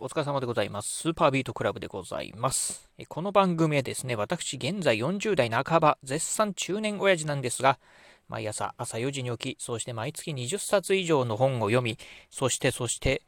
お疲れ様でございます。スーパービートクラブでございます。この番組はですね、私現在40代半ば、絶賛中年親父なんですが、毎朝朝4時に起き、そして毎月20冊以上の本を読み、そしてそして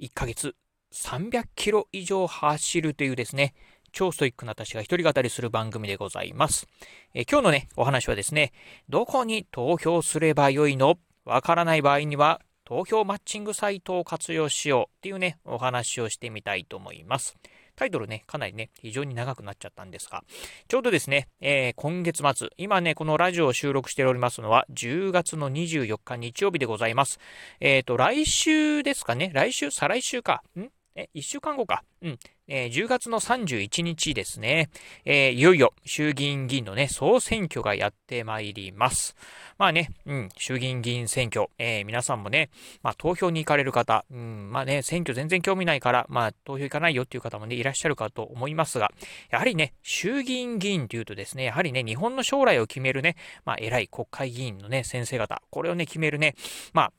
1ヶ月300キロ以上走るというですね、超ストイックな私が一人語りする番組でございます。え今日のね、お話はですね、どこに投票すればよいの？わからない場合には投票マッチングサイトを活用しようっていうね、お話をしてみたいと思います。タイトルね、かなりね、非常に長くなっちゃったんですが、ちょうどですね、えー、今月末、今ね、このラジオを収録しておりますのは、10月の24日日曜日でございます。えっ、ー、と、来週ですかね、来週、再来週か、ん？え、1週間後か。うん。えー、10月の31日ですね。えー、いよいよ衆議院議員のね、総選挙がやってまいります。まあね、うん、衆議院議員選挙、えー、皆さんもね、まあ投票に行かれる方、うん、まあね、選挙全然興味ないから、まあ投票行かないよっていう方もね、いらっしゃるかと思いますが、やはりね、衆議院議員というとですね、やはりね、日本の将来を決めるね、まあ偉い国会議員のね、先生方、これをね、決めるね、まあ、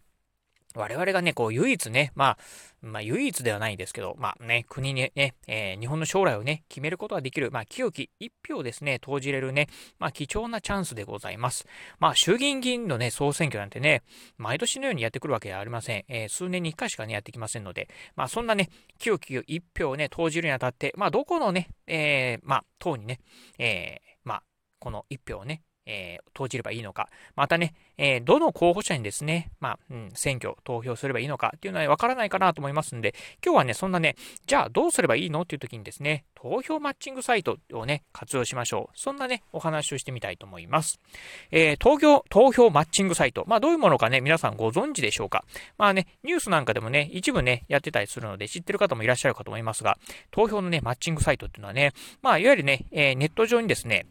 我々がね、こう、唯一ね、まあ、まあ、唯一ではないですけど、まあね、国にね、えー、日本の将来をね、決めることができる、まあ、清き一票ですね、投じれるね、まあ、貴重なチャンスでございます。まあ、衆議院議員のね、総選挙なんてね、毎年のようにやってくるわけではありません。えー、数年に一回しかね、やってきませんので、まあ、そんなね、清き一票をね、投じるにあたって、まあ、どこのね、えー、まあ、党にね、えー、まあ、この一票をね、えー、投じればいいのか、またね、えー、どの候補者にですね、まあ、うん、選挙、投票すればいいのかっていうのはわからないかなと思いますんで、今日はね、そんなね、じゃあどうすればいいのっていう時にですね、投票マッチングサイトをね、活用しましょう。そんなね、お話をしてみたいと思います。えー、投票、投票マッチングサイト。まあ、どういうものかね、皆さんご存知でしょうか。まあね、ニュースなんかでもね、一部ね、やってたりするので、知ってる方もいらっしゃるかと思いますが、投票のね、マッチングサイトっていうのはね、まあ、いわゆるね、えー、ネット上にですね、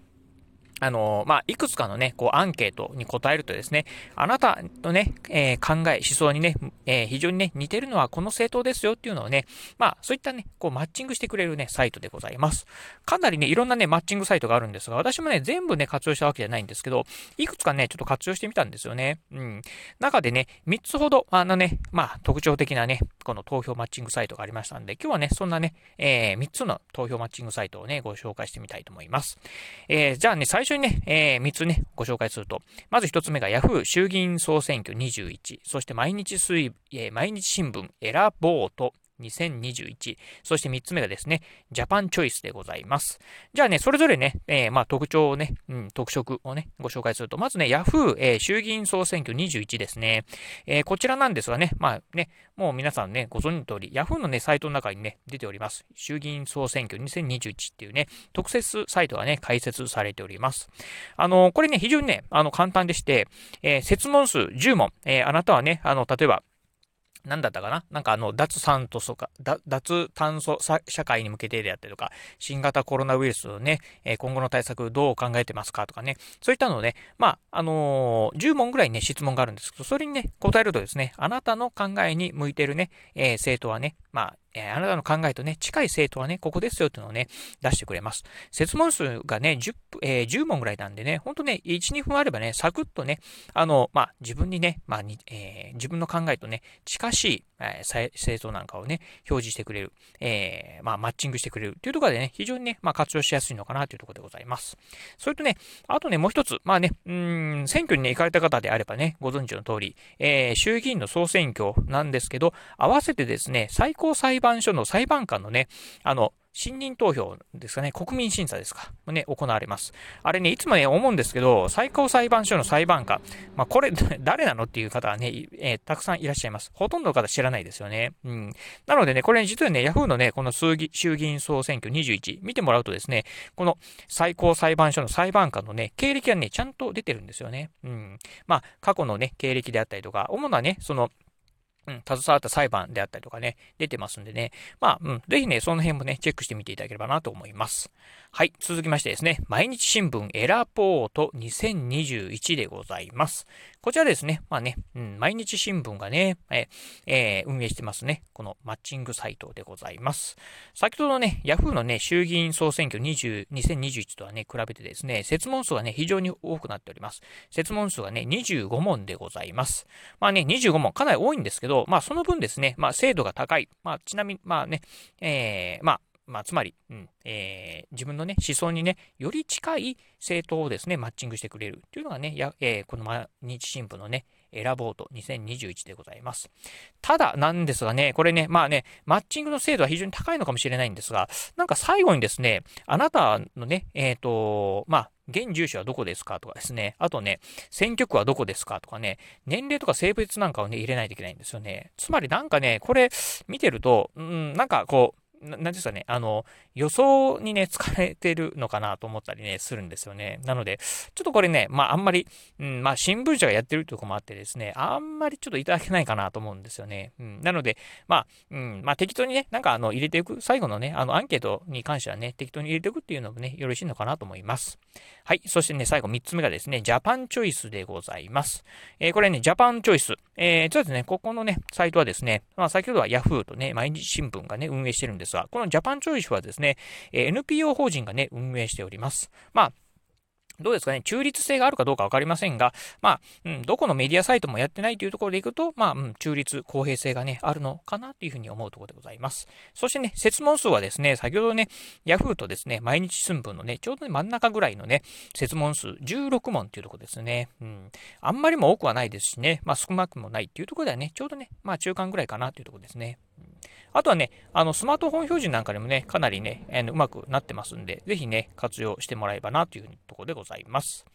あの、まあ、いくつかのね、こう、アンケートに答えるとですね、あなたのね、えー、考え、思想にね、えー、非常にね、似てるのはこの政党ですよっていうのをね、まあ、そういったね、こう、マッチングしてくれるね、サイトでございます。かなりね、いろんなね、マッチングサイトがあるんですが、私もね、全部ね、活用したわけじゃないんですけど、いくつかね、ちょっと活用してみたんですよね。うん。中でね、3つほど、あのね、まあ、特徴的なね、この投票マッチングサイトがありましたんで、今日はね、そんなね、えー、3つの投票マッチングサイトをね、ご紹介してみたいと思います。えー、じゃあね、最初にね、えー3つね、ご紹介すると、まず1つ目が Yahoo! 衆議院総選挙21、そして毎日水、えー、毎日新聞エラボート。2021。そして3つ目がですね、ジャパンチョイスでございます。じゃあね、それぞれね、えー、まあ特徴をね、うん、特色をね、ご紹介すると、まずね、Yahoo、えー、衆議院総選挙21ですね。えー、こちらなんですがね、まあね、もう皆さんね、ご存知の通り、Yahoo のね、サイトの中にね、出ております。衆議院総選挙2021っていうね、特設サイトがね、開設されております。あの、これね、非常にね、あの、簡単でして、えー、設問数10問、え、あなたはね、あの、例えば、何だったかな？なんかあの、脱酸素とか、脱炭素社会に向けてであったりとか、新型コロナウイルスのね、今後の対策どう考えてますかとかね、そういったのをね、まあ、あのー、10問ぐらいね、質問があるんですけど、それにね、答えるとですね、あなたの考えに向いてるね、えー、政党はね、まあ、えー、あなたの考えとね、近い政党はね、ここですよっていうのをね、出してくれます。説問数がね、10, えー、10問ぐらいなんでね、ほんとね、1、2分あればね、サクッとね、あの、まあ、自分にね、まあに、えー、自分の考えとね、近しい、えー、政党なんかをね、表示してくれる、えー、まあ、マッチングしてくれるっていうところでね、非常にね、まあ、活用しやすいのかなというところでございます。それとね、あとね、もう一つ、まあね、うん、選挙にね、行かれた方であればね、ご存知の通り、えー、衆議院の総選挙なんですけど、合わせてですね、最高裁判判所の裁判官のね、あの、信任投票ですかね、国民審査ですか、ね、行われます。あれね、いつもね、思うんですけど、最高裁判所の裁判官、まあ、これ、誰なのっていう方はね、えー、たくさんいらっしゃいます。ほとんどの方知らないですよね。うん。なのでね、これ、ね、実はね、ヤフーのね、この衆議院総選挙21、見てもらうとですね、この最高裁判所の裁判官のね、経歴がね、ちゃんと出てるんですよね。うん。まあ、過去のね、経歴であったりとか、主なね、その、うん、携わった裁判であったりとかね、出てますんでね。まあ、うん、ぜひね、その辺もね、チェックしてみていただければなと思います。はい、続きましてですね、毎日新聞エラポート2021でございます。こちらですね、まあね、うん、毎日新聞がね、ええー、運営してますね、このマッチングサイトでございます。先ほどのね、ヤフーのね、衆議院総選挙20 2021とはね、比べてですね、設問数がね、非常に多くなっております。設問数がね、25問でございます。まあね、25問、かなり多いんですけど、ど、まあ、その分ですね、まあ、精度が高い。まあ、ちなみに、まあね、えー、まあ、まあ、つまり、うんえー、自分のね、思想にね、より近い政党をですね、マッチングしてくれるというのがね、やえー、この毎日新聞のね、選ぼうと2021でございます。ただなんですがね、これね、まあね、マッチングの精度は非常に高いのかもしれないんですが、なんか最後にですね、あなたのね、えっ、ー、と、まあ、現住所はどこですかとかですね。あとね、選挙区はどこですかとかね、年齢とか性別なんかをね、入れないといけないんですよね。つまりなんかね、これ見てると、うん、なんかこう、なんですかね、あの、予想にね、使えてるのかなと思ったりね、するんですよね。なので、ちょっとこれね、まああんまり、うん、まあ新聞社がやってるってとこもあってですね、あんまりちょっといただけないかなと思うんですよね。うん、なので、まあ、うん、まあ適当にね、なんかあの、入れていく、最後のね、あの、アンケートに関してはね、適当に入れていくっていうのもね、よろしいのかなと思います。はい。そしてね、最後3つ目がですね、ジャパンチョイスでございます。えー、これね、ジャパンチョイス。えー、そうですね、ここのね、サイトはですね、まあ先ほどは Yahoo とね、毎日新聞がね、運営してるんですですが、このジャパンチョイスはですね、え、NPO 法人がね、運営しております。まあ、どうですかね、中立性があるかどうかわかりませんが、まあ、うん、どこのメディアサイトもやってないというところでいくと、まあ、うん、中立、公平性がね、あるのかなというふうに思うところでございます。そしてね、設問数はですね、先ほどね、ヤフーとですね、毎日新聞のね、ちょうど、ね、真ん中ぐらいのね、設問数16問っていうところですね。うん。あんまりも多くはないですしね、まあ少なくもないっていうところではね、ちょうどね、まあ中間ぐらいかなというところですね。あとはね、あの、スマートフォン標準なんかでもね、かなりね、あのうまくなってますんで、ぜひね、活用してもらえばなというところでございます。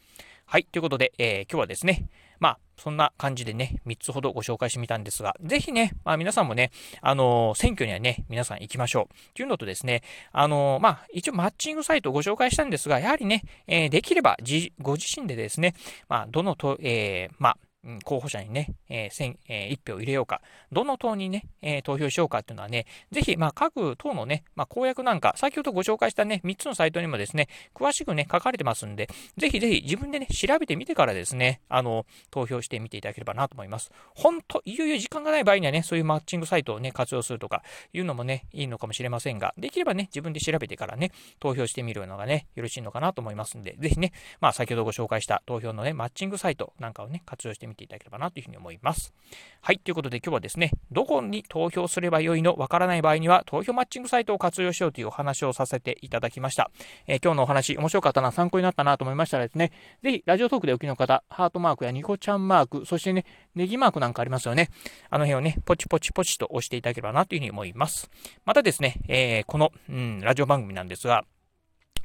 はい。ということで、えー、今日はですね、まあ、そんな感じでね、3つほどご紹介してみたんですが、ぜひね、まあ皆さんもね、あのー、選挙にはね、皆さん行きましょう。っていうのとですね、あのー、まあ、一応マッチングサイトをご紹介したんですが、やはりね、えー、できればご自身でですね、まあ、どのと、え、まあ、候補者にね、えーえー、1票入れようか、どの党にね、えー、投票しようかっていうのはね、ぜひ、まあ、各党のね、まあ、公約なんか、先ほどご紹介したね、3つのサイトにもですね、詳しくね、書かれてますんで、ぜひぜひ自分でね、調べてみてからですね、あの、投票してみていただければなと思います。本当いよいよ時間がない場合にはね、そういうマッチングサイトをね、活用するとかいうのもね、いいのかもしれませんが、できればね、自分で調べてからね、投票してみるのがね、よろしいのかなと思いますんで、ぜひね、まあ、先ほどご紹介した投票のね、マッチングサイトなんかをね、活用してみていただければなというふうに思います。はい、ということで今日はですね、どこに投票すればよいのわからない場合には、投票マッチングサイトを活用しようというお話をさせていただきました。えー、今日のお話、面白かったな、参考になったなと思いましたらですね、ぜひ、ラジオトークでお聞きの方、ハートマークやニコちゃんマーク、そしてね、ネギマークなんかありますよね。あの辺をね、ポチポチポチと押していただければなというふうに思います。またですね、えー、この、うん、ラジオ番組なんですが、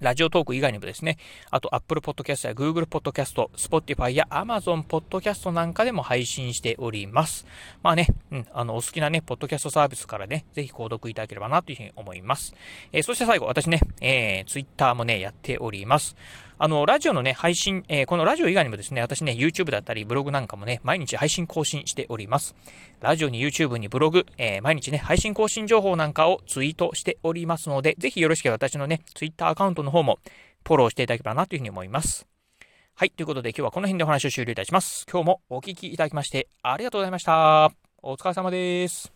ラジオトーク以外にもですね、あと Apple Podcast や Google Podcast、Spotify や Amazon Podcast なんかでも配信しております。まあね、うん、あの、お好きなね、ポッドキャストサービスからね、ぜひ購読いただければなというふうに思います。えー、そして最後、私ね、えー、Twitter もね、やっております。あの、ラジオのね、配信、えー、このラジオ以外にもですね、私ね、YouTube だったり、ブログなんかもね、毎日配信更新しております。ラジオに YouTube にブログ、えー、毎日ね、配信更新情報なんかをツイートしておりますので、ぜひよろしければ私のね、Twitter アカウントの方もフォローしていただければなというふうに思います。はい。ということで今日はこの辺でお話を終了いたします。今日もお聴きいただきましてありがとうございました。お疲れ様です。